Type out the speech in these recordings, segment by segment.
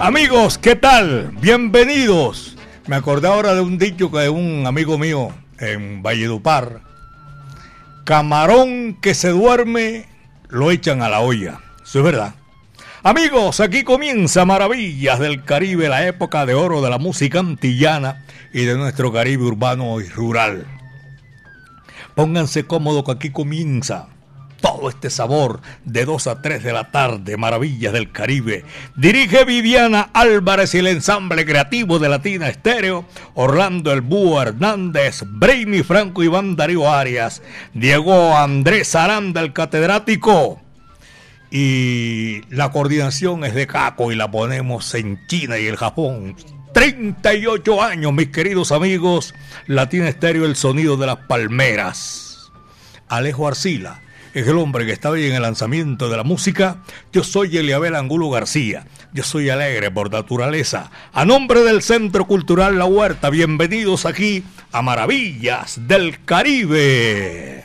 Amigos, ¿qué tal? Bienvenidos. Me acordé ahora de un dicho que un amigo mío en Valledupar. Camarón que se duerme lo echan a la olla. Eso es verdad. Amigos, aquí comienza Maravillas del Caribe, la época de oro de la música antillana y de nuestro Caribe urbano y rural. Pónganse cómodos que aquí comienza todo este sabor de 2 a 3 de la tarde, Maravillas del Caribe. Dirige Viviana Álvarez y el ensamble creativo de Latina Estéreo, Orlando El Búho Hernández, Brainy Franco Iván Darío Arias, Diego Andrés Aranda, el catedrático. Y la coordinación es de Caco y la ponemos en China y el Japón. 38 años, mis queridos amigos. Latina Estéreo, el sonido de las palmeras. Alejo Arcila es el hombre que está hoy en el lanzamiento de la música. Yo soy Eliabel Angulo García. Yo soy alegre por naturaleza. A nombre del Centro Cultural La Huerta, bienvenidos aquí a Maravillas del Caribe.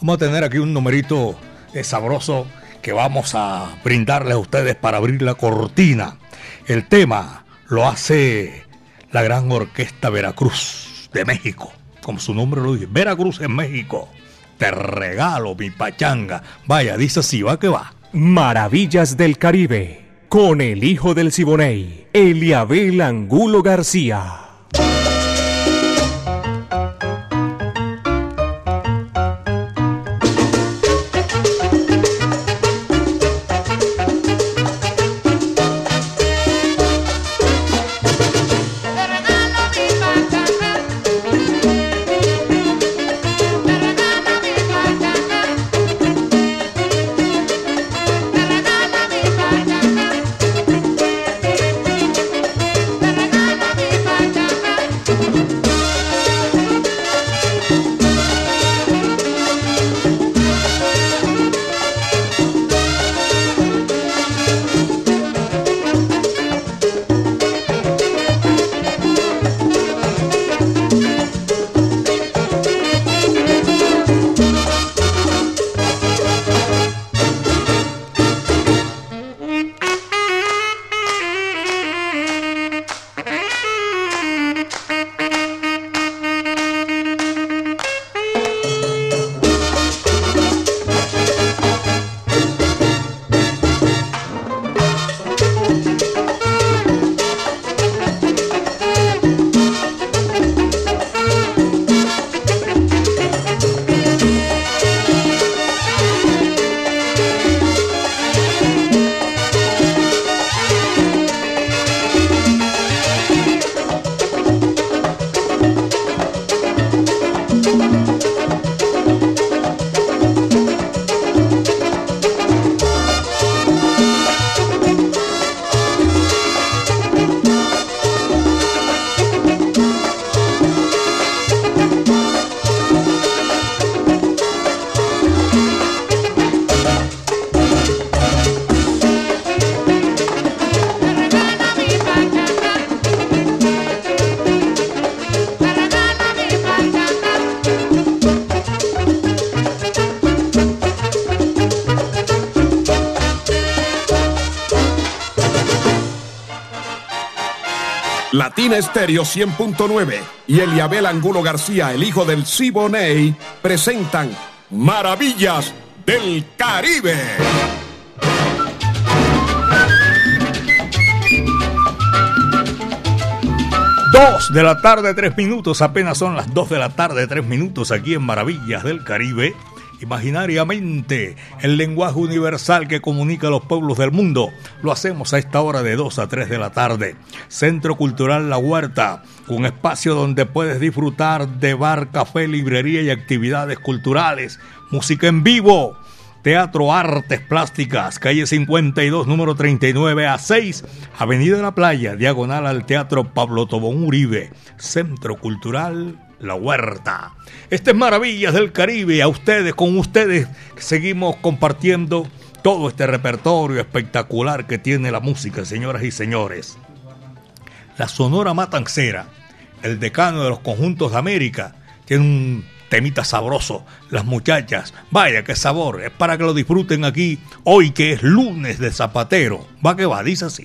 Vamos a tener aquí un numerito sabroso que vamos a brindarles a ustedes para abrir la cortina. El tema lo hace la gran orquesta Veracruz de México, como su nombre lo dice, Veracruz en México. Te regalo mi pachanga. Vaya, dice así, va que va. Maravillas del Caribe, con el hijo del Siboney, Eliabel Angulo García. Estéreo 100.9 y Eliabel Angulo García, el hijo del Siboney, presentan Maravillas del Caribe. Dos de la tarde, tres minutos, apenas son las dos de la tarde, tres minutos aquí en Maravillas del Caribe. Imaginariamente el lenguaje universal que comunica a los pueblos del mundo. Lo hacemos a esta hora de 2 a 3 de la tarde. Centro Cultural La Huerta, un espacio donde puedes disfrutar de bar, café, librería y actividades culturales, música en vivo Teatro Artes Plásticas, calle 52, número 39 a 6, Avenida de la Playa, diagonal al Teatro Pablo Tobón Uribe, Centro Cultural La Huerta. Este es Maravillas del Caribe, a ustedes, con ustedes, seguimos compartiendo todo este repertorio espectacular que tiene la música, señoras y señores. La Sonora Matancera, el decano de los conjuntos de América, tiene un temita sabroso, las muchachas, vaya qué sabor, es para que lo disfruten aquí, hoy que es lunes de zapatero, va que va, dice así.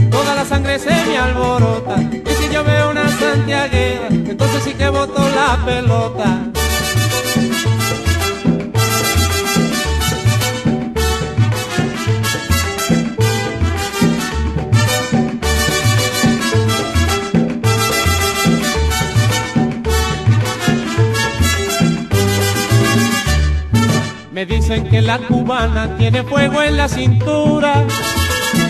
toda la sangre se me alborota. Y si yo veo una santiaguera, entonces sí que boto la pelota. Me dicen que la cubana tiene fuego en la cintura,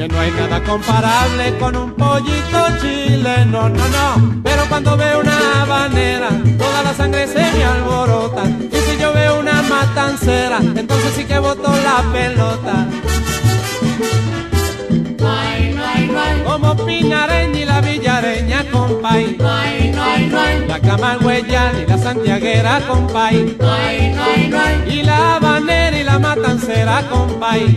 que no hay nada comparable con un pollito chileno, no, no. Pero cuando veo una habanera, toda la sangre se me alborota. Y si yo veo una matancera, entonces sí que boto la pelota. Como Pinareña y la Villareña, compay. La Camagüeyana y la Santiaguera, compay. Y la Habanera y la Matancera, compay.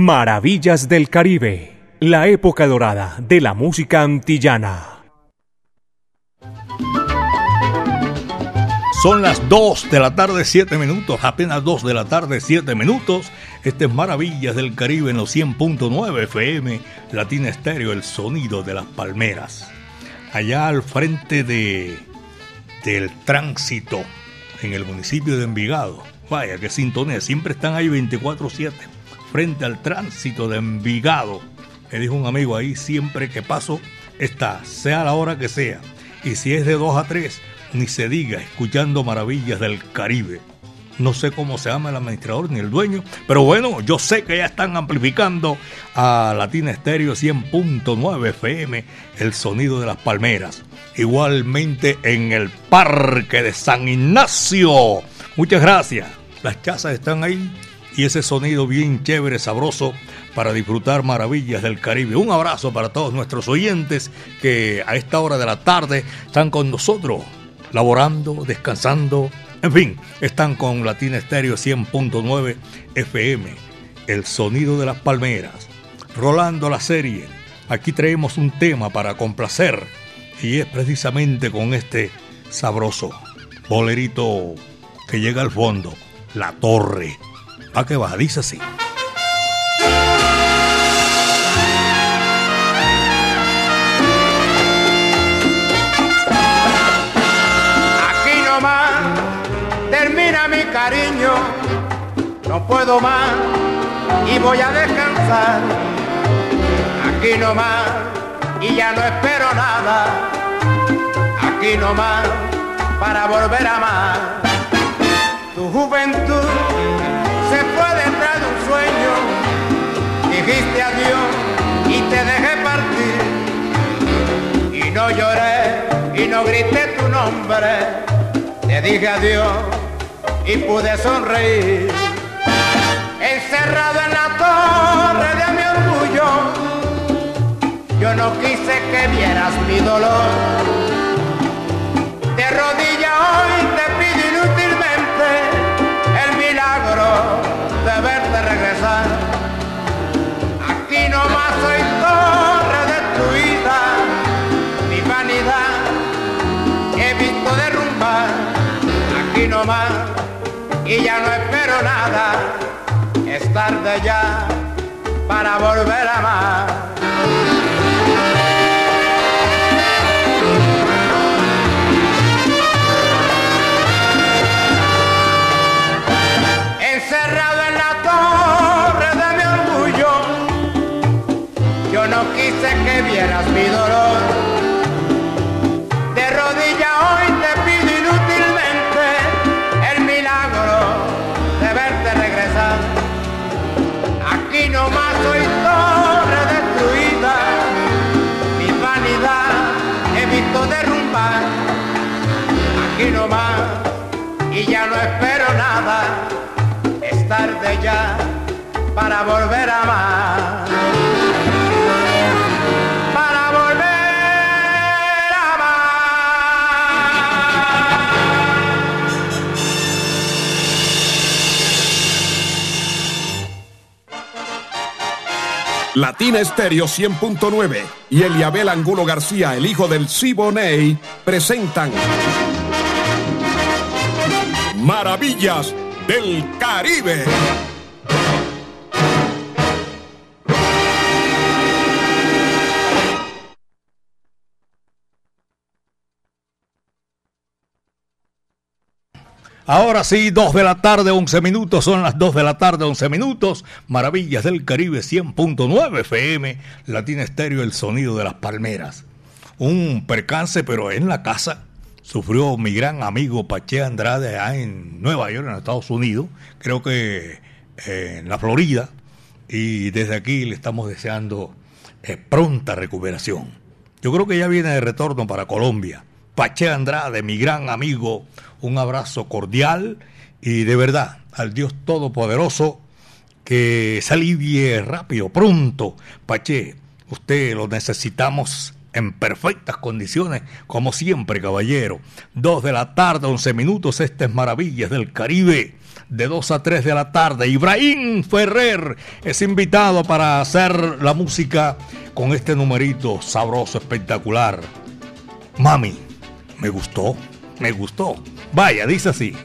Maravillas del Caribe, la época dorada de la música antillana. Son las 2 de la tarde, 7 minutos, apenas 2 de la tarde, 7 minutos. Este es Maravillas del Caribe en los 100.9 FM, Latina Estéreo, el sonido de las palmeras. Allá al frente de del tránsito en el municipio de Envigado. Vaya, que sintonía, siempre están ahí 24-7 frente al tránsito de Envigado. Me dijo un amigo ahí, siempre que paso está, sea la hora que sea. Y si es de 2 a 3, ni se diga, escuchando maravillas del Caribe. No sé cómo se llama el administrador ni el dueño, pero bueno, yo sé que ya están amplificando a Latina Estéreo 100.9 FM el sonido de las palmeras. Igualmente en el Parque de San Ignacio. Muchas gracias. Las chazas están ahí y ese sonido bien chévere, sabroso para disfrutar maravillas del Caribe. Un abrazo para todos nuestros oyentes que a esta hora de la tarde están con nosotros, laborando, descansando, en fin, están con Latina Estéreo 100.9 FM El sonido de las palmeras. Rolando la serie. Aquí traemos un tema para complacer y es precisamente con este sabroso bolerito que llega al fondo, La Torre. ¿A va? Dice así. Aquí nomás termina mi cariño, no puedo más y voy a descansar. Aquí nomás y ya no espero nada. Aquí nomás para volver a amar. Tu juventud dijiste adiós y te dejé partir. Y no lloré y no grité tu nombre, te dije adiós y pude sonreír. Encerrado en la torre de mi orgullo, yo no quise que vieras mi dolor. De rodilla hoy te y ya no espero nada, es tarde ya para volver a amar. Para volver a amar. Para volver a amar. Latina Estéreo 100.9 y Eliabel Angulo García, el hijo del Siboney, presentan Maravillas del Caribe. Ahora sí, 2 de la tarde, 11 minutos, son las 2 de la tarde, 11 minutos. Maravillas del Caribe 100.9 FM, Latina Estéreo, el sonido de las palmeras. Un percance, pero en la casa, sufrió mi gran amigo Pache Andrade allá en Nueva York, en Estados Unidos, creo que eh, en la Florida, y desde aquí le estamos deseando eh, pronta recuperación. Yo creo que ya viene de retorno para Colombia. Pache Andrade, mi gran amigo, un abrazo cordial y de verdad al Dios Todopoderoso que se alivie rápido, pronto. Pache, usted lo necesitamos en perfectas condiciones, como siempre, caballero. Dos de la tarde, once minutos, este es Maravillas del Caribe. De 2 a 3 de la tarde, Ibrahim Ferrer es invitado para hacer la música con este numerito sabroso, espectacular. Mami, me gustó, me gustó. Vaya, dice así.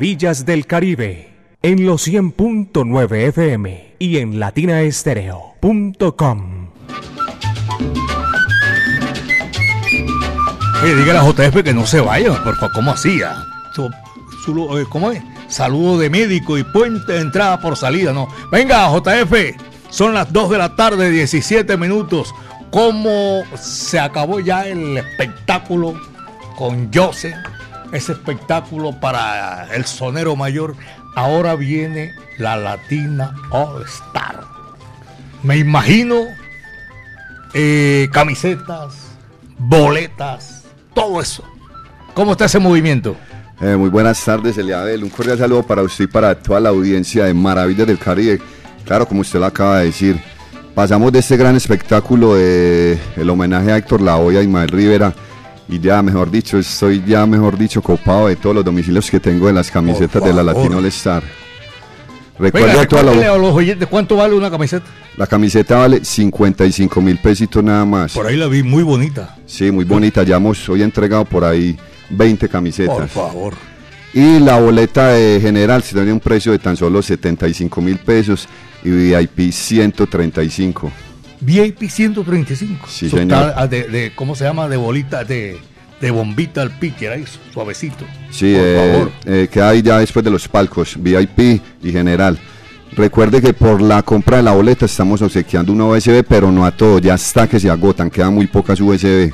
Maravillas del Caribe en los 100.9 FM y en latinaestereo.com. Eh, dígale a JF que no se vaya, por favor, ¿cómo hacía? Su- eh, ¿Cómo es? Saludo de médico y puente de entrada por salida, ¿no? Venga, JF, son las 2 de la tarde, 17 minutos. ¿Cómo se acabó ya el espectáculo con Jose? Ese espectáculo para el sonero mayor. Ahora viene la Latina All Star. Me imagino eh, camisetas, boletas, todo eso. ¿Cómo está ese movimiento? Eh, muy buenas tardes, Eliabel. Un cordial saludo para usted y para toda la audiencia de Maravillas del Caribe. Claro, como usted lo acaba de decir, pasamos de este gran espectáculo de el homenaje a Héctor Lavoe y Ismael Rivera. Y ya, mejor dicho, estoy ya, mejor dicho, copado de todos los domicilios que tengo de las camisetas de la. Latino All Star. Venga, Recuerdo a toda la, recuérdele a los oyentes cuánto vale una camiseta. la camiseta vale 55 mil pesitos nada más. Por ahí la vi muy bonita. Sí, muy bonita. Ya hemos hoy entregado por ahí 20 camisetas. Por favor. Y la boleta de general se tiene un precio de tan solo 75 mil pesos y VIP 135. VIP 135. Sí, señor. está, ah, de, de- ¿Cómo se llama? De bolita, de, de bombita al pique, ahí, suavecito. Sí, Por eh, favor. eh, queda ahí ya después de los palcos, VIP y general. Recuerde que por la compra de la boleta estamos obsequiando una USB, pero no a todo, ya está que se agotan, quedan muy pocas USB.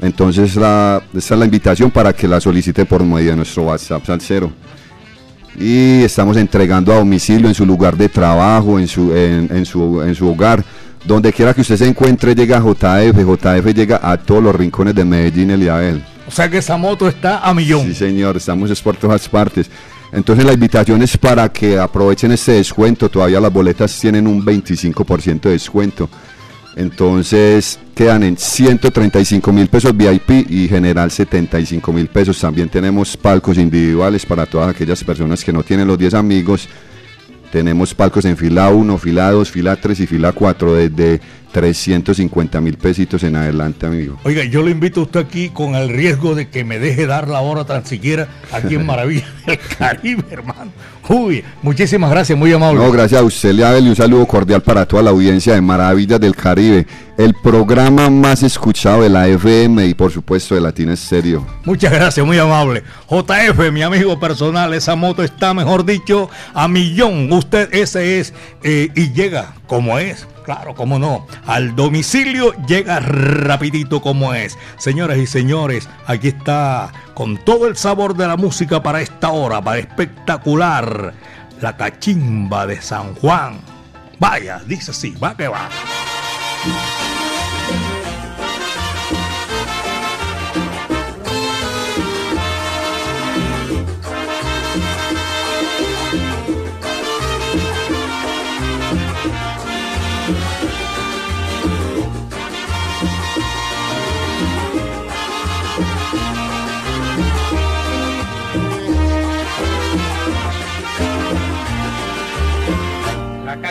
Entonces la, esta es la invitación para que la solicite por medio de nuestro WhatsApp Salcero. Y estamos entregando a domicilio en su lugar de trabajo, en su, en, en su, en su hogar. Donde quiera que usted se encuentre, llega JF. JF llega a todos los rincones de Medellín, Eliabel. O sea que esa moto está a millón. Sí, señor, estamos es por todas partes. Entonces la invitación es para que aprovechen este descuento. Todavía las boletas tienen un 25% de descuento. Entonces quedan en 135 mil pesos VIP y general 75 mil pesos. También tenemos palcos individuales para todas aquellas personas que no tienen los 10 amigos. Tenemos palcos en fila 1, fila 2, fila 3 y fila 4 desde 350 mil pesitos en adelante, amigo. Oiga, yo lo invito a usted aquí con el riesgo de que me deje dar la hora tan siquiera aquí en Maravilla del Caribe, hermano. Uy, muchísimas gracias, muy amable. No, gracias a usted, Leabel, y un saludo cordial para toda la audiencia de Maravillas del Caribe, el programa más escuchado de la FM y por supuesto de Latina Estéreo. Muchas gracias, muy amable. JF, mi amigo personal, esa moto está, mejor dicho, a millón. Usted ese es eh, y llega como es. Claro, cómo no. Al domicilio llega rapidito como es. Señoras y señores, aquí está con todo el sabor de la música para esta hora, para espectacular. La cachimba de San Juan. Vaya, dice así, va que va.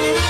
Fuma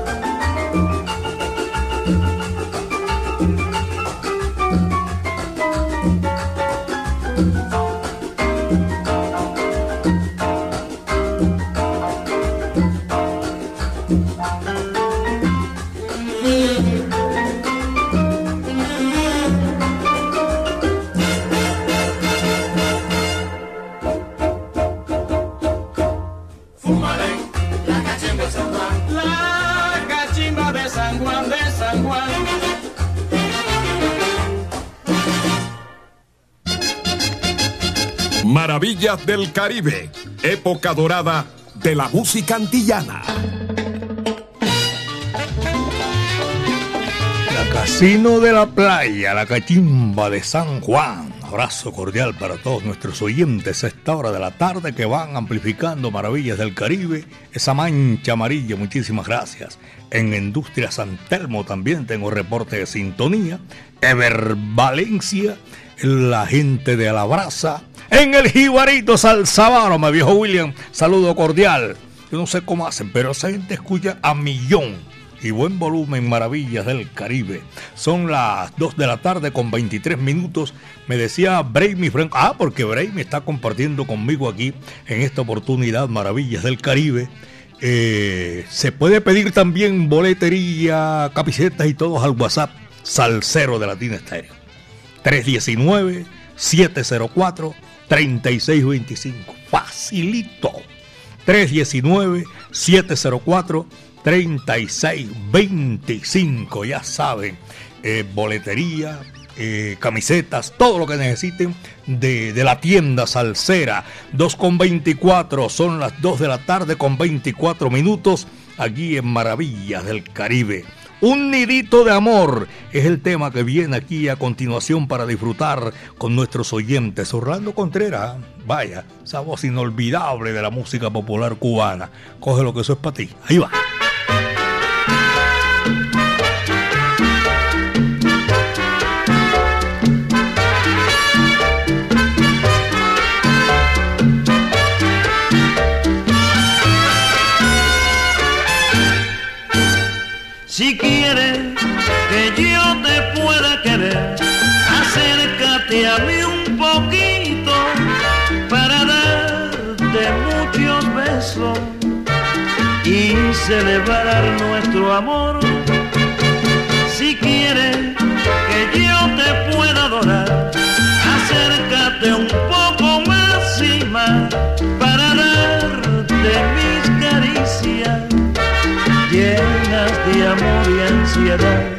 Maravillas del Caribe, época dorada de la música antillana. La Casino de la Playa, la cachimba de San Juan. Abrazo cordial para todos nuestros oyentes a esta hora de la tarde que van amplificando maravillas del Caribe, esa mancha amarilla, muchísimas gracias. En Industria San Telmo también tengo reporte de sintonía. Ever Valencia, la gente de Alabraza. En el Jibarito Salzabaro, mi viejo William, saludo cordial. Yo no sé cómo hacen, pero esa gente escucha a millón y buen volumen Maravillas del Caribe. Son las 2 de la tarde con 23 minutos. Me decía Braymi Franco, ah, porque Braymi está compartiendo conmigo aquí en esta oportunidad Maravillas del Caribe. Eh, se puede pedir también boletería, camisetas y todos al WhatsApp Salcero de Latina Estéreo. 319 704 3625. Facilito. 319 704 3625. Ya saben, eh, boletería, eh, camisetas, todo lo que necesiten de, de la tienda Salsera. 2 con 24, son las 2 de la tarde con 24 minutos aquí en Maravillas del Caribe. Un nidito de amor es el tema que viene aquí a continuación para disfrutar con nuestros oyentes. Orlando Contreras, vaya, esa voz inolvidable de la música popular cubana. Coge lo que eso es para ti. Ahí va. Si a mí un poquito para darte muchos besos y celebrar nuestro amor. Si quieres que yo te pueda adorar, acércate un poco más y más para darte mis caricias llenas de amor y ansiedad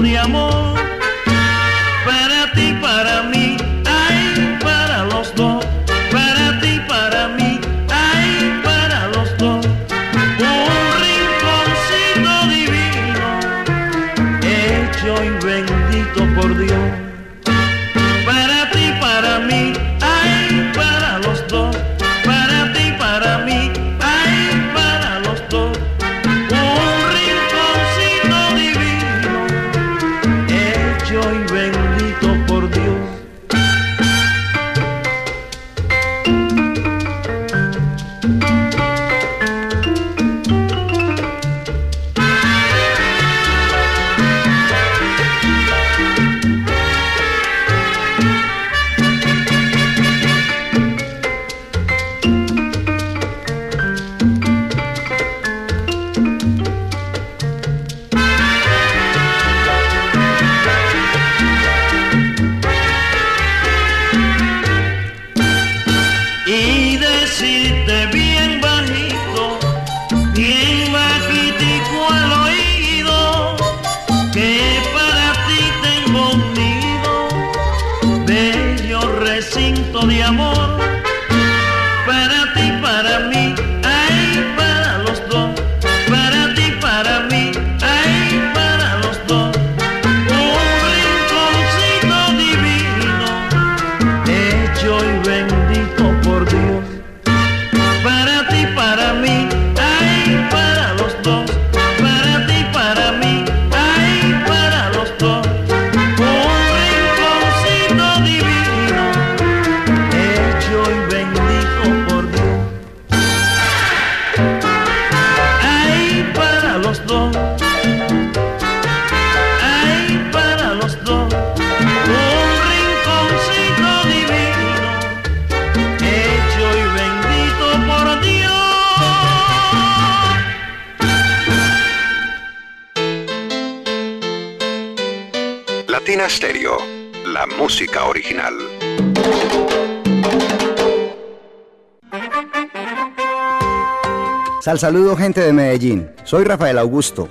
de amor, Stereo, la música original. Sal saludo gente de Medellín. Soy Rafael Augusto,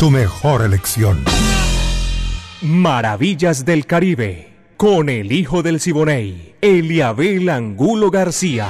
Tu mejor elección. Maravillas del Caribe, con el hijo del Siboney, Eliabel Angulo García.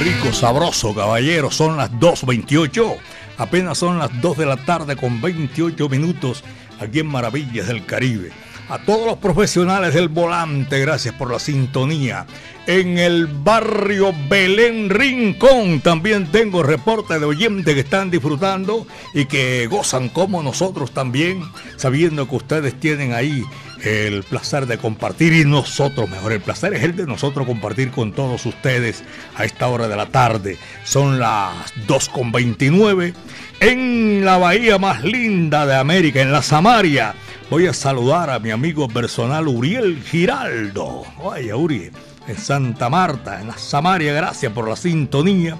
Rico, sabroso, caballero. Son las 2.28. Apenas son las 2 de la tarde con 28 minutos aquí en Maravillas del Caribe. A todos los profesionales del volante, gracias por la sintonía. En el barrio Belén Rincón también tengo reporte de oyentes que están disfrutando y que gozan como nosotros también, sabiendo que ustedes tienen ahí el placer de compartir y nosotros, mejor, el placer es el de nosotros compartir con todos ustedes a esta hora de la tarde. Son las 2.29 en la bahía más linda de América, en la Samaria. Voy a saludar a mi amigo personal Uriel Giraldo. Vaya, Uriel, en Santa Marta, en la Samaria, gracias por la sintonía.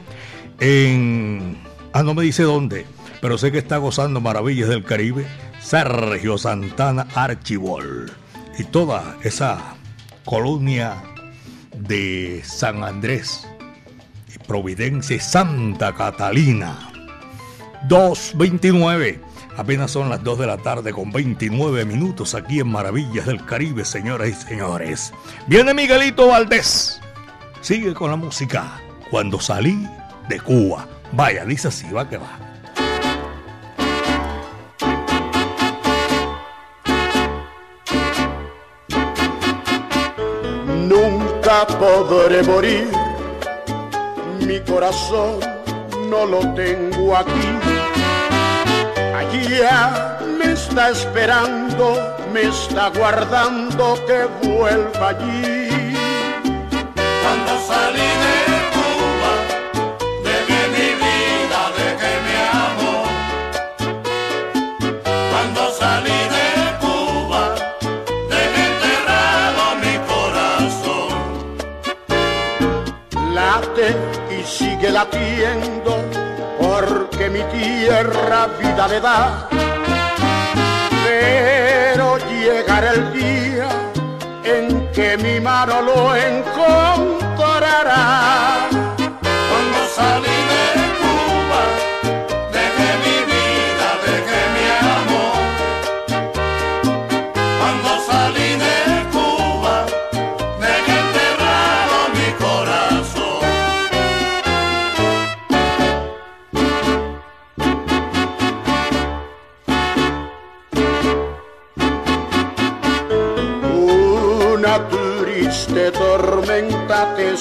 En. Ah, no me dice dónde, pero sé que está gozando maravillas del Caribe. Sergio Santana Archibol y toda esa colonia de San Andrés Providencia Santa Catalina. 229. Apenas son las 2 de la tarde con 29 minutos aquí en Maravillas del Caribe, señoras y señores. Viene Miguelito Valdés. Sigue con la música. Cuando salí de Cuba. Vaya, dice así, va que va. Nunca podré morir, mi corazón no lo tengo aquí. Allá me está esperando, me está guardando que vuelva allí. Cuando salí de Cuba, dejé mi vida, dejé mi amor. Cuando salí de Cuba, dejé enterrado mi corazón. Late y sigue latiendo, porque mi tierra vida le da. Pero llegará el día en que mi mano lo encontrará.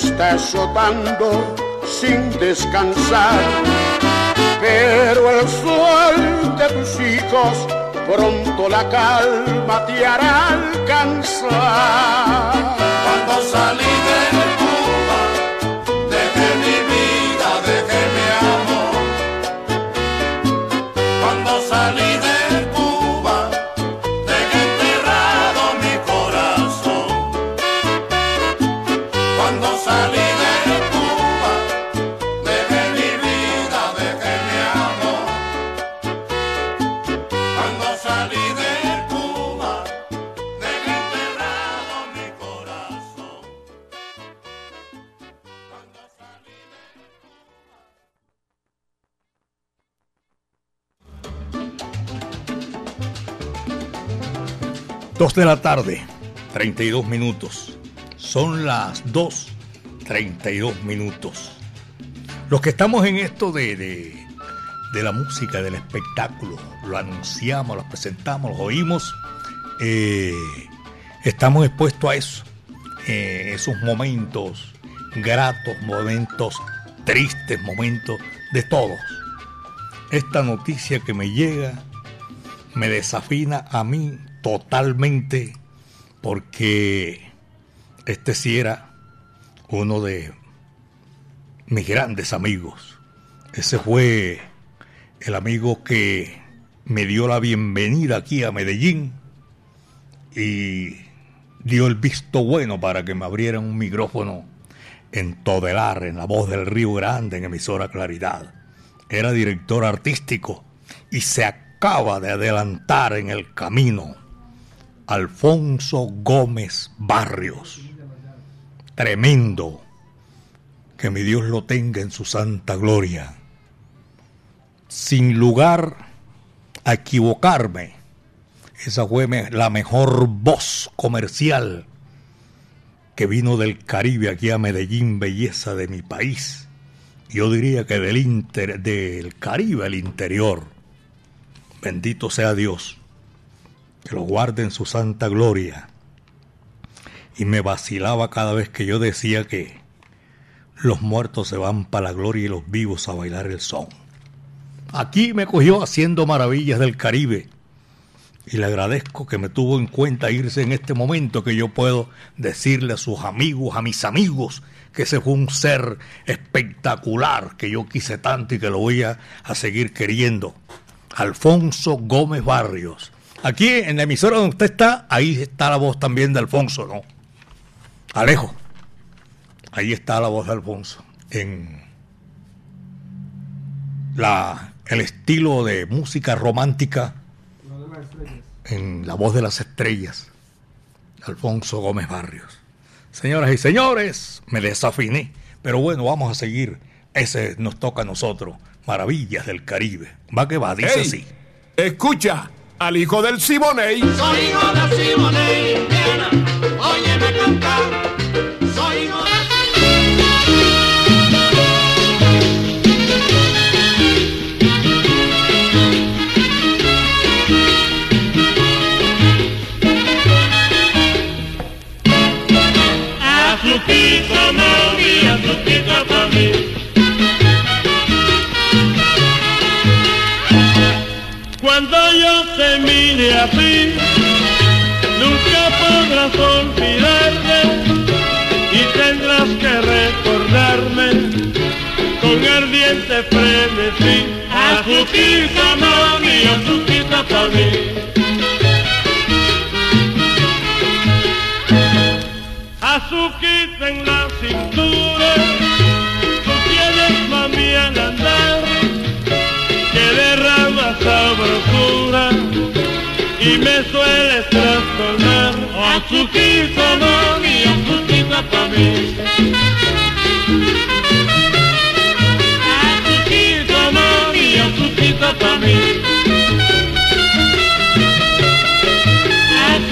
Está azotando sin descansar, pero el sol de tus hijos pronto la calma te hará alcanzar. Cuando salí de Cuba, dejé mi vida, de la tarde, 32 minutos. Son las 2, 32 minutos. Los que estamos en esto de, de, la música, del espectáculo, lo anunciamos, lo presentamos, lo oímos, eh, estamos expuestos a eso. Eh, esos momentos gratos, momentos tristes, momentos de todos. esta noticia que me llega me desafina a mí totalmente porque este sí era uno de mis grandes amigos. Ese fue el amigo que me dio la bienvenida aquí a Medellín y dio el visto bueno para que me abrieran un micrófono en Todelar, en la voz del Río Grande, en emisora Claridad. Era director artístico y se acaba de adelantar en el camino Alfonso Gómez Barrios. Tremendo. Que mi Dios lo tenga en su santa gloria. Sin lugar a equivocarme, esa fue la mejor voz comercial que vino del Caribe aquí a Medellín, belleza de mi país. Yo diría que del, del Caribe al interior. Bendito sea Dios, que lo guarde en su santa gloria. Y me vacilaba cada vez que yo decía que los muertos se van para la gloria y los vivos a bailar el son. Aquí me cogió haciendo maravillas del Caribe y le agradezco que me tuvo en cuenta irse en este momento que yo puedo decirle a sus amigos, a mis amigos, que ese fue un ser espectacular que yo quise tanto y que lo voy a, a seguir queriendo. Alfonso Gómez Barrios. Aquí en la emisora donde usted está, ahí está la voz también de Alfonso, ¿no? Alejo. Ahí está la voz de Alfonso. En la, el estilo de música romántica en La voz de las estrellas, Alfonso Gómez Barrios. Señoras y señores, me desafiné, pero bueno, vamos a seguir. Ese nos toca a nosotros, Maravillas del Caribe. Va que va, dice Ey, así. Escucha al hijo del Siboney. Soy hijo de Siboney, Indiana, óyeme cantar. Mí. Azuquita en la cintura, tú tienes mami al andar, que derrama sabrosura y me sueles trastornar. Azuquita mami, azuquita pa' mí. Azuquita mami, azuquita pa' mí.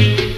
azuquita pa'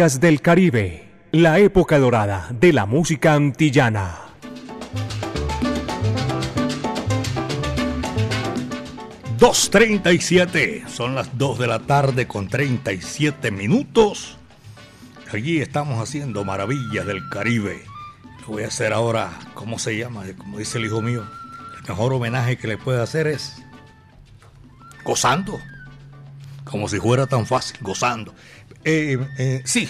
Maravillas del Caribe, la época dorada de la música antillana. 2.37, son las 2 de la tarde con 37 minutos. Allí estamos haciendo maravillas del Caribe. Lo voy a hacer ahora, ¿cómo se llama? Como dice el hijo mío, el mejor homenaje que le puede hacer es gozando. Como si fuera tan fácil, gozando. Eh, eh, sí,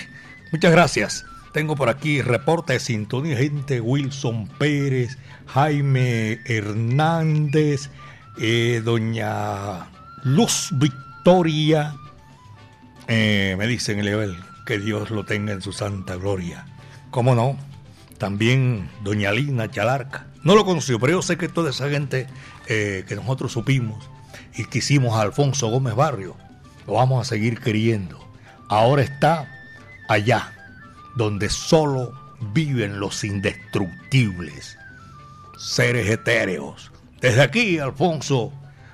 muchas gracias. Tengo por aquí reporte de sintonía, gente Wilson Pérez, Jaime Hernández, eh, doña Luz Victoria. Eh, me dicen, Eliabel, que Dios lo tenga en su santa gloria. ¿Cómo no? También doña Lina Chalarca. No lo conoció, pero yo sé que toda esa gente eh, que nosotros supimos y quisimos a Alfonso Gómez Barrio, lo vamos a seguir queriendo. Ahora está allá, donde solo viven los indestructibles, seres etéreos. Desde aquí, Alfonso,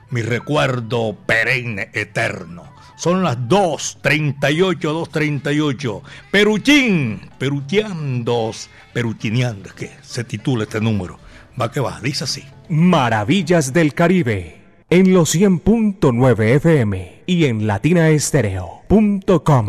mi recuerdo perenne, eterno. Son las 2.38, 2.38. Peruchín, perucheando, peruchineando, que se titula este número. Va que va, dice así. Maravillas del Caribe en los 100.9 FM y en latinaestereo.com.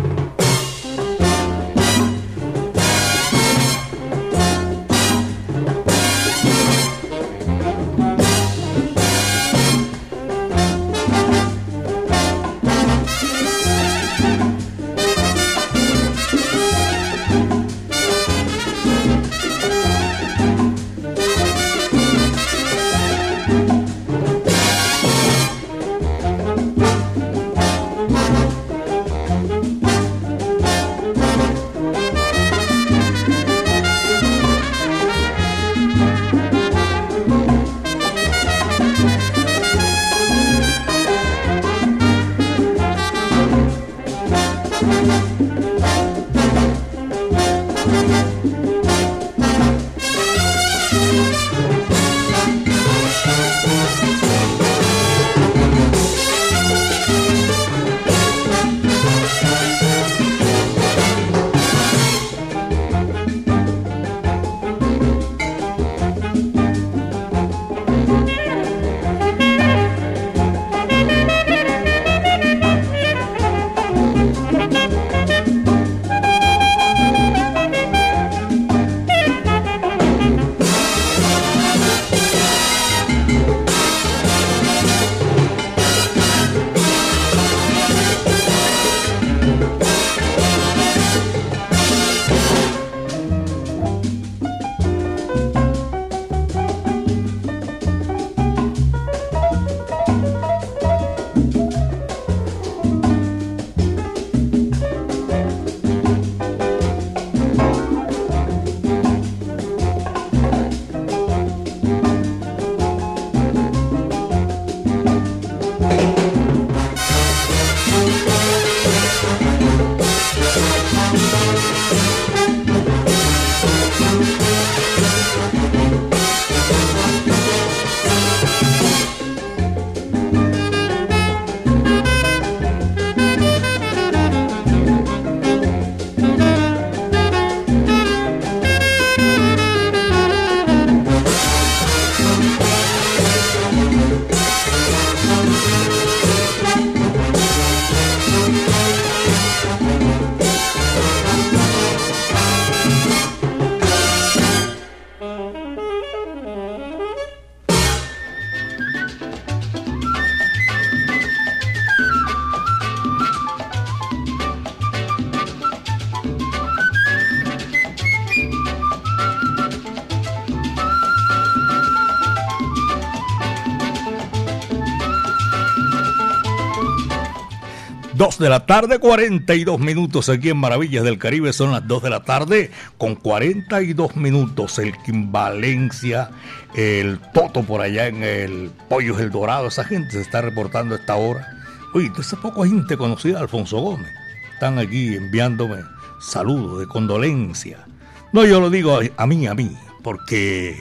De la tarde, 42 minutos aquí en Maravillas del Caribe. Son las 2 de la tarde con 42 minutos. El Kim Valencia, el Toto por allá en el Pollo El Dorado. Esa gente se está reportando a esta hora. Oye, toda esa poca gente conocida, Alfonso Gómez. Están aquí enviándome saludos de condolencia. No, yo lo digo a mí, a mí, porque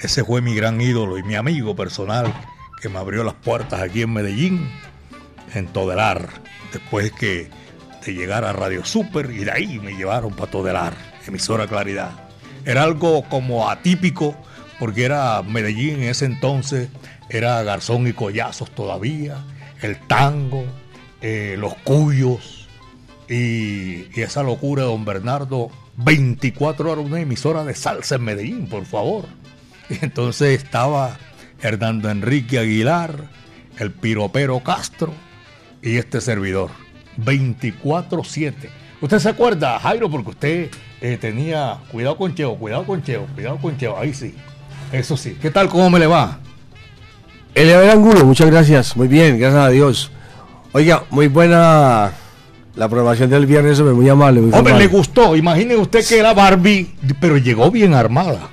ese fue mi gran ídolo y mi amigo personal que me abrió las puertas aquí en Medellín en Todelar, después que de llegar a Radio Super y de ahí me llevaron para Todelar, emisora Claridad. Era algo como atípico porque era Medellín en ese entonces, era Garzón y Collazos todavía, el tango, eh, los cuyos y, esa locura de don Bernardo, 24 horas una emisora de salsa en Medellín, por favor. Entonces estaba Hernando Enrique Aguilar, el piropero Castro y este servidor. 24-7. ¿Usted se acuerda, Jairo? Porque usted eh, tenía. Cuidado con Cheo, cuidado con Cheo, cuidado con Cheo. Ahí sí. Eso sí. ¿Qué tal? ¿Cómo me le va? Eliabel Angulo, muchas gracias. Muy bien, gracias a Dios. Oiga, muy buena la programación del viernes, hombre, muy amable. Muy Hombre, le gustó. Imagine usted que era Barbie, pero llegó bien armada.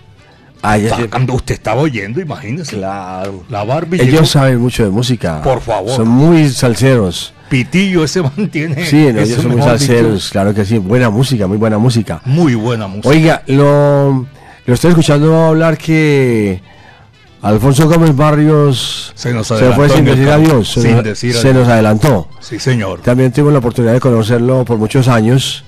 Ah. Cuando usted estaba oyendo, imagínese. Claro. La Barbie Ellos llegó. saben mucho de música. Por favor. Son muy salseros. Pitillo ese mantiene. Sí, no, ellos son muy dicho, salseros, claro que sí. Buena música, muy buena música. Muy buena música. Oiga, lo, lo estoy escuchando hablar que Alfonso Gómez Barrios Se nos fue adelantó sin en el decir adiós. Se, Sin nos- decir se nos adelantó. Sí, señor. También tuve la oportunidad de conocerlo por muchos años.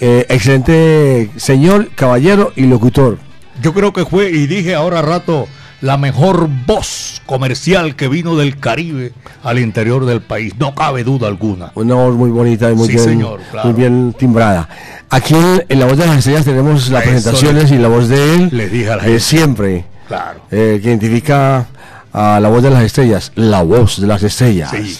Eh, excelente señor, caballero y locutor. Yo creo que fue, y dije ahora rato, la mejor voz comercial que vino del Caribe al interior del país. No cabe duda alguna. Una voz muy bonita y muy, Sí, bien, señor, claro. muy bien timbrada. Aquí en, en La Voz de las Estrellas tenemos las Eso presentaciones le- y la voz de él. le dije a la gente. siempre. Claro. eh, que identifica a la voz de las estrellas. La voz de las estrellas. Sí.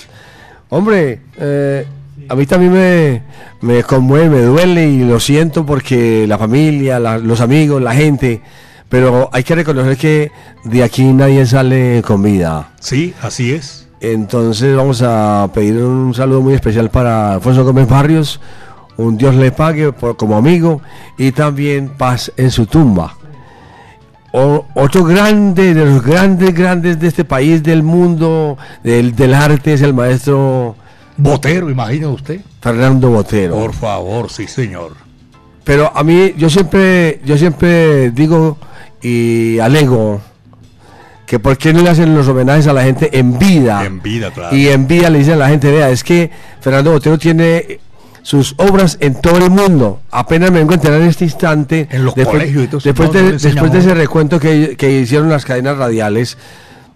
Hombre, eh, a mí también me, me conmueve, me duele y lo siento porque la familia, la- los amigos, la gente. Pero hay que reconocer que de aquí nadie sale con vida. Sí, así es. Entonces vamos a pedir un saludo muy especial para Alfonso Gómez Barrios. Un Dios le pague por- como amigo y también paz en su tumba. O- otro grande, de los grandes, grandes de este país, del mundo, del, del arte, es el maestro Botero, imagine usted. Fernando Botero. Por favor, sí, señor. Pero a mí, yo siempre, yo siempre digo y alego que por qué no le hacen los homenajes a la gente en vida. En vida, claro. Y en vida le dicen a la gente, vea, es que Fernando Botero tiene sus obras en todo el mundo. Apenas me vengo a enterar en este instante. En los después, colegios y todo eso, después, no, de, no después de ese recuento que, que hicieron las cadenas radiales,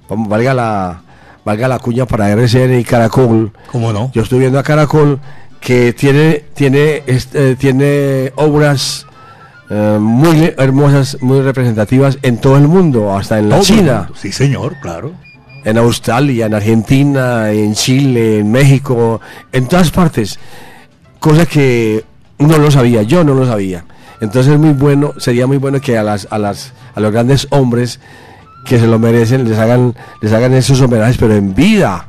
valga la, valga la cuña para RCN y Caracol. ¿Cómo no? Yo estoy viendo a Caracol que tiene, tiene, este, tiene obras eh, muy hermosas, muy representativas en todo el mundo, hasta en la China. Sí, señor, claro. en Australia, en Argentina, en Chile, en México, en todas partes. Cosa que no lo sabía, yo no lo sabía. Entonces es muy bueno, sería muy bueno que a las, a las, a los grandes hombres que se lo merecen les hagan, les hagan esos homenajes, pero en vida.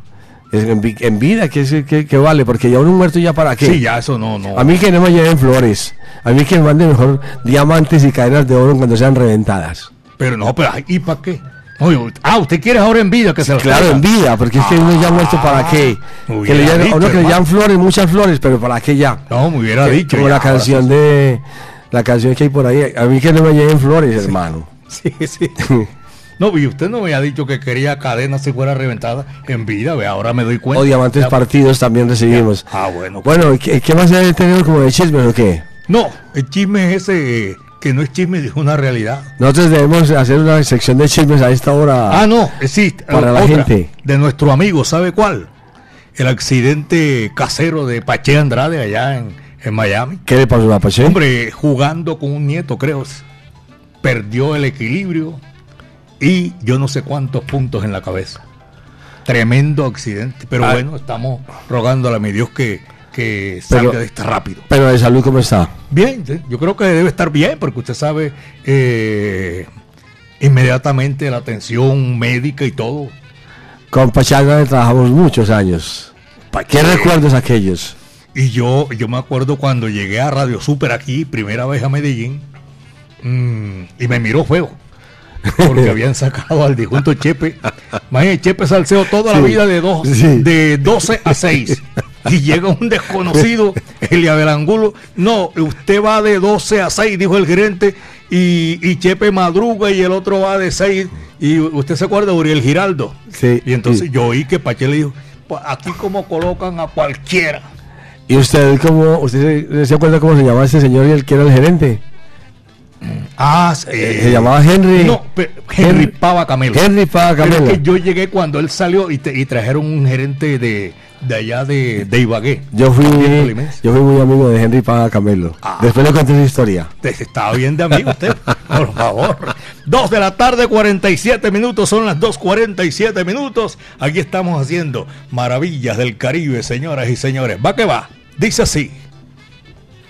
En, vi- en vida, que, que, que vale, porque ya uno muerto ya para qué. Sí, ya eso no, no. A mí que no me lleven flores, a mí que me manden mejor diamantes y cadenas de oro cuando sean reventadas. Pero no, pero ¿y para qué? Oye, ah, usted quiere ahora en vida que se las Claro, en vida, porque es que uno ya muerto para qué. me Que le dicho, uno que le hermano. llaman flores, muchas flores, pero para qué ya. No, me hubiera Que- dicho. Como ya, la ahora canción de la canción que hay por ahí, a mí que no me lleven flores, hermano. Sí, sí. No, y usted no me había dicho que quería cadena si fuera reventada en vida, ve, ahora me doy cuenta. O diamantes Ya- partidos también recibimos. Ah, bueno. Bueno, ¿y ¿qué, qué más tenemos como de chismes o qué? No, el chisme es ese eh, que no es chisme, es una realidad. Nosotros debemos hacer una sección de chismes a esta hora. Ah, no, existe. Para la otra, gente. De nuestro amigo, ¿sabe cuál? El accidente casero de Pache Andrade allá en, en Miami. ¿Qué le pasó a Pache? Hombre, jugando con un nieto, creo. Perdió el equilibrio y yo no sé cuántos puntos en la cabeza. Tremendo accidente. Pero Ah. bueno, estamos rogándole a mi Dios que, que salga Pero- de esta rápido. Pero de salud, ¿cómo está? Bien, yo creo que debe estar bien, porque usted sabe eh, inmediatamente la atención médica y todo. Con Pachanga trabajamos muchos años. ¿Qué recuerdos aquellos? Y yo, yo me acuerdo cuando llegué a Radio Super aquí, primera vez a Medellín, mm, y me miró feo. Porque habían sacado al disjunto Chepe. Imagínate, Chepe salseo toda la vida de, dos, sí. de 12 a 6. Y llega un desconocido, Elia del Angulo. No, usted va de 12 a 6, dijo el gerente. Y, y Chepe madruga y el otro va de 6. Y usted se acuerda de Uriel Giraldo. Sí. Y entonces yo oí que Pache le dijo: "Pues aquí como colocan a cualquiera. ¿Y usted cómo, usted se, se acuerda cómo se llamaba este señor y el que era el gerente? Ah, Eh, se llamaba Henry. No, Henry Pava Camelo. Henry Pava Pero es Camelo. que yo llegué cuando él salió y, te- y trajeron un gerente de, de allá de, de Ibagué. Yo fui, yo fui muy amigo de Henry Pava Camelo. Ah. Después le conté su historia. Estaba bien de amigo usted, por favor. Dos de la tarde, 47 minutos, son las 2.47 minutos. Aquí estamos haciendo maravillas del Caribe, señoras y señores. Va que va, dice así.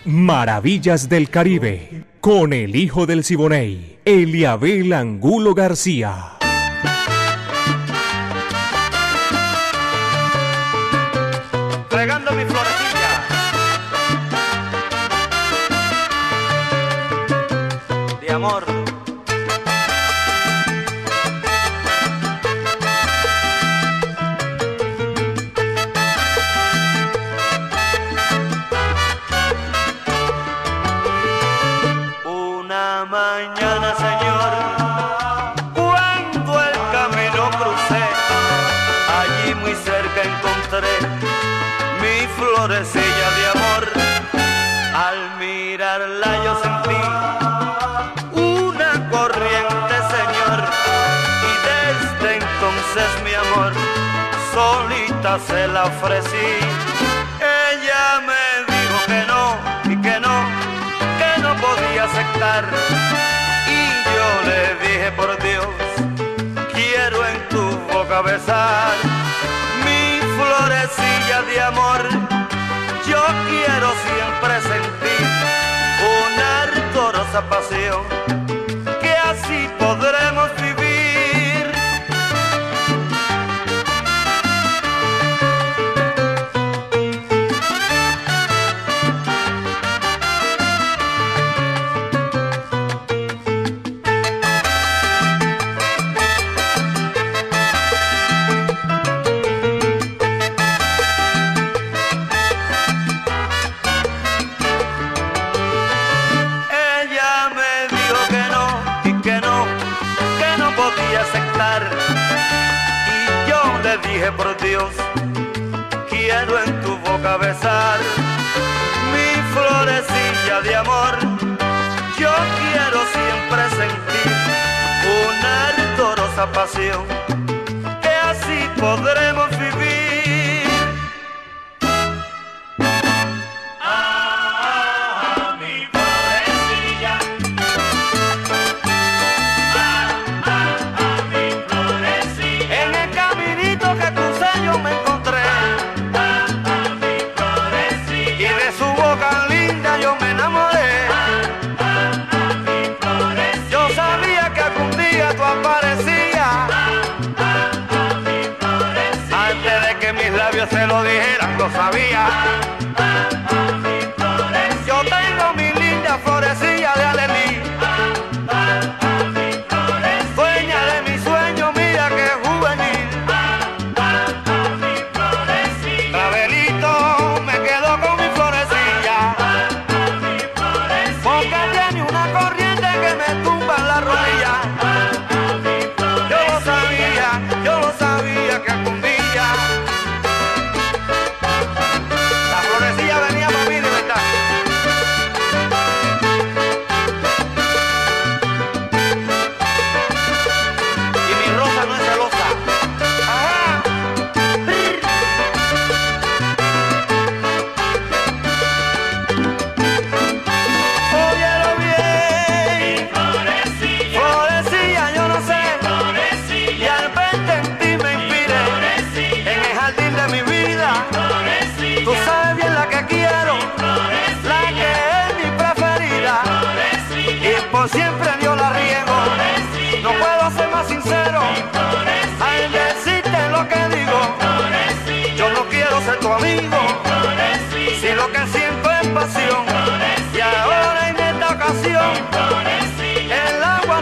Maravillas del Caribe, con el hijo del Siboney, Eliabel Angulo García. Regando mi florecilla. De amor. La ofrecí. Ella me dijo que no y que no, que no podía aceptar. Y yo le dije por Dios, quiero en tu boca besar mi florecilla de amor. Yo quiero siempre sentir una ardorosa pasión, ardorosa pasión, que así podremos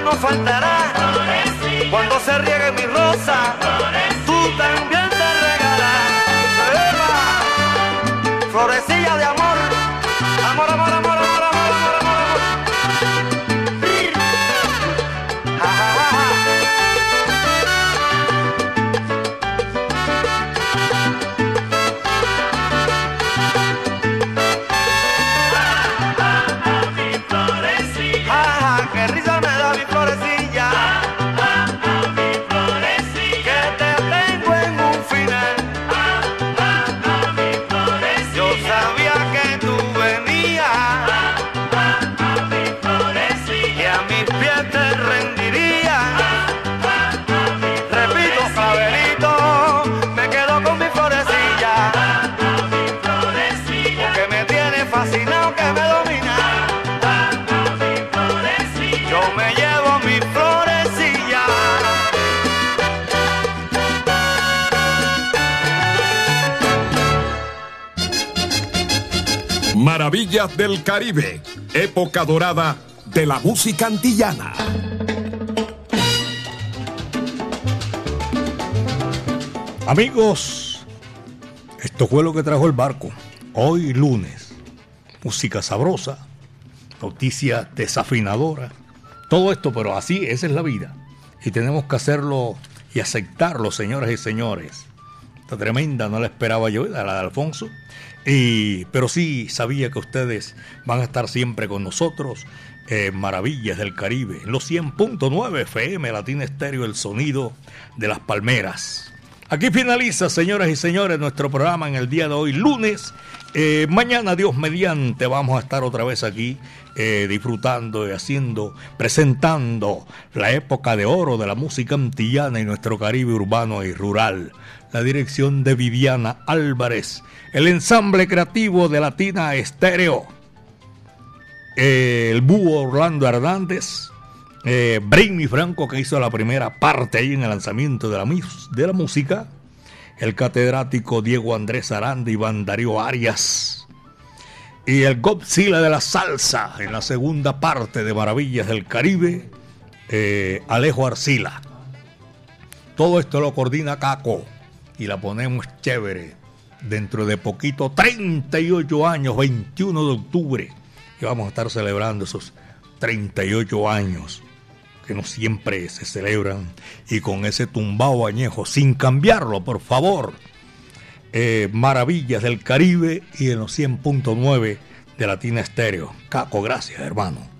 No faltará. Cuando se riegue mi rosa. Tú también te regalarás. ¡Eva! Florecilla Del Caribe, época dorada de la música antillana. Amigos, esto fue lo que trajo el barco. Hoy lunes, música sabrosa, noticias desafinadoras, todo esto, pero así, esa es la vida. Y tenemos que hacerlo y aceptarlo, señoras y señores. Esta tremenda no la esperaba yo, la de Alfonso. Y, pero sí sabía que ustedes van a estar siempre con nosotros en Maravillas del Caribe, en los 100.9 FM Latina Estéreo, el sonido de las palmeras. Aquí finaliza, señoras y señores, nuestro programa en el día de hoy, lunes. Eh, mañana, Dios mediante, vamos a estar otra vez aquí eh, disfrutando y haciendo, presentando la época de oro de la música antillana y nuestro Caribe urbano y rural. La dirección de Viviana Álvarez, el ensamble creativo de Latina Estéreo, el búho Orlando Hernández, eh, Franco que hizo la primera parte ahí en el lanzamiento de la, de la música, el catedrático Diego Andrés Aranda y Darío Arias, y el Godzilla de la salsa en la segunda parte de Maravillas del Caribe, eh, Alejo Arcila. Todo esto lo coordina Caco y la ponemos chévere. Dentro de poquito, 38 años, 21 de octubre, y vamos a estar celebrando esos 38 años que no siempre se celebran y con ese tumbao añejo, sin cambiarlo, por favor. Eh, maravillas del Caribe y en los 100.9 de Latina Estéreo. Caco, gracias, hermano.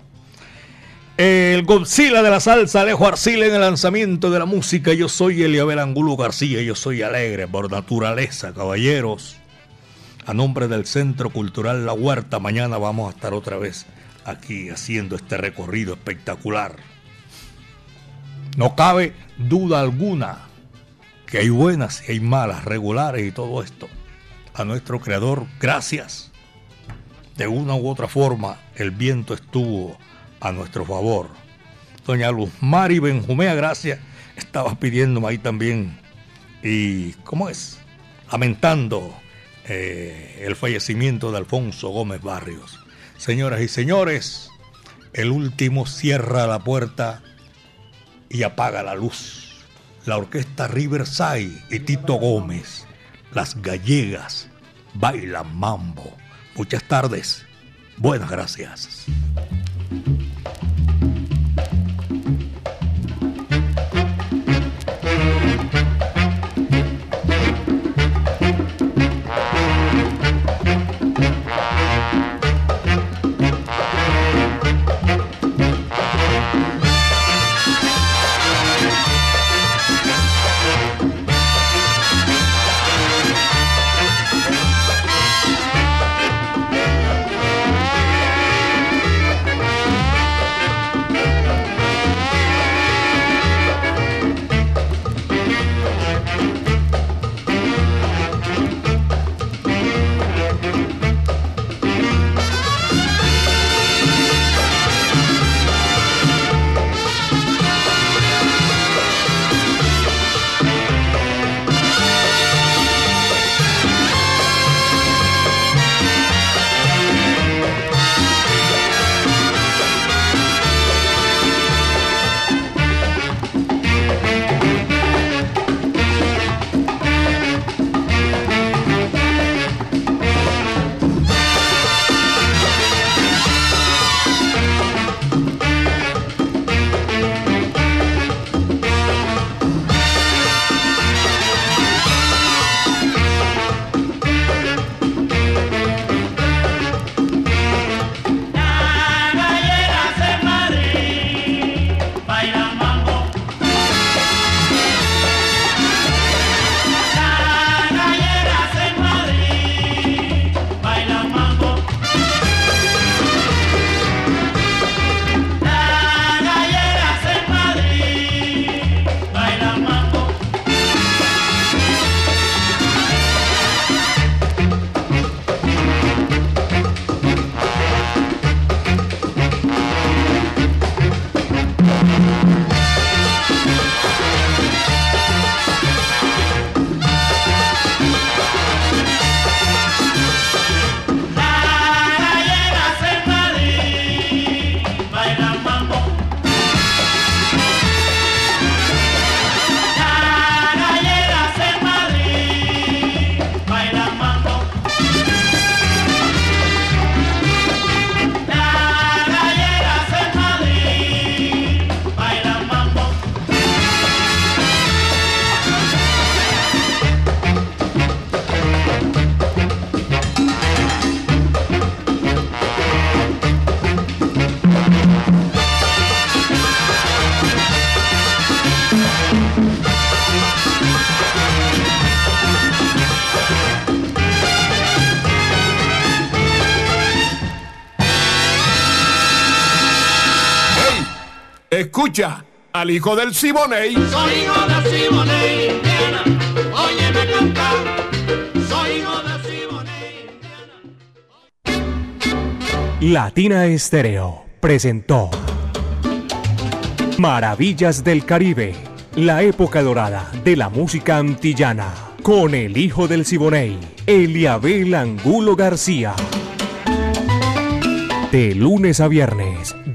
El Godzilla de la salsa, Alejo Arcila en el lanzamiento de la música. Yo soy Eliabel Angulo García, yo soy alegre por naturaleza, caballeros. A nombre del Centro Cultural La Huerta, mañana vamos a estar otra vez aquí haciendo este recorrido espectacular. No cabe duda alguna que hay buenas y hay malas, regulares y todo esto. A nuestro Creador, gracias. De una u otra forma, el viento estuvo a nuestro favor. Doña Luz Mari Benjumea, gracias, estaba pidiéndome ahí también. Y, ¿cómo es? Lamentando eh, el fallecimiento de Alfonso Gómez Barrios. Señoras y señores, el último cierra la puerta y apaga la luz. La orquesta Riverside y Tito Gómez, las gallegas, bailan mambo. Muchas tardes. Buenas gracias. Al hijo del Siboney. Soy hijo de Siboney, Indiana. Óyeme cantar. Soy hijo Siboney. Latina Estéreo presentó Maravillas del Caribe, la época dorada de la música antillana, con el hijo del Siboney, Eliabel Angulo García. De lunes a viernes,